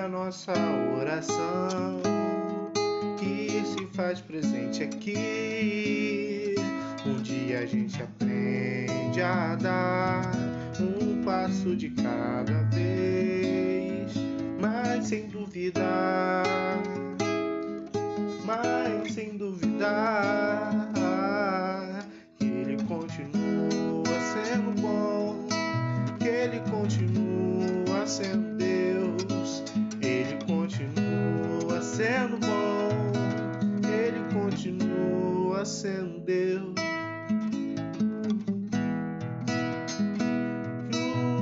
a nossa oração, que se faz presente aqui. Um dia a gente aprende a dar um passo de cada vez, mas sem duvidar, mas sem duvidar, que Ele continua sendo bom, que Ele continua sendo sendo bom, Ele continua sendo Deus.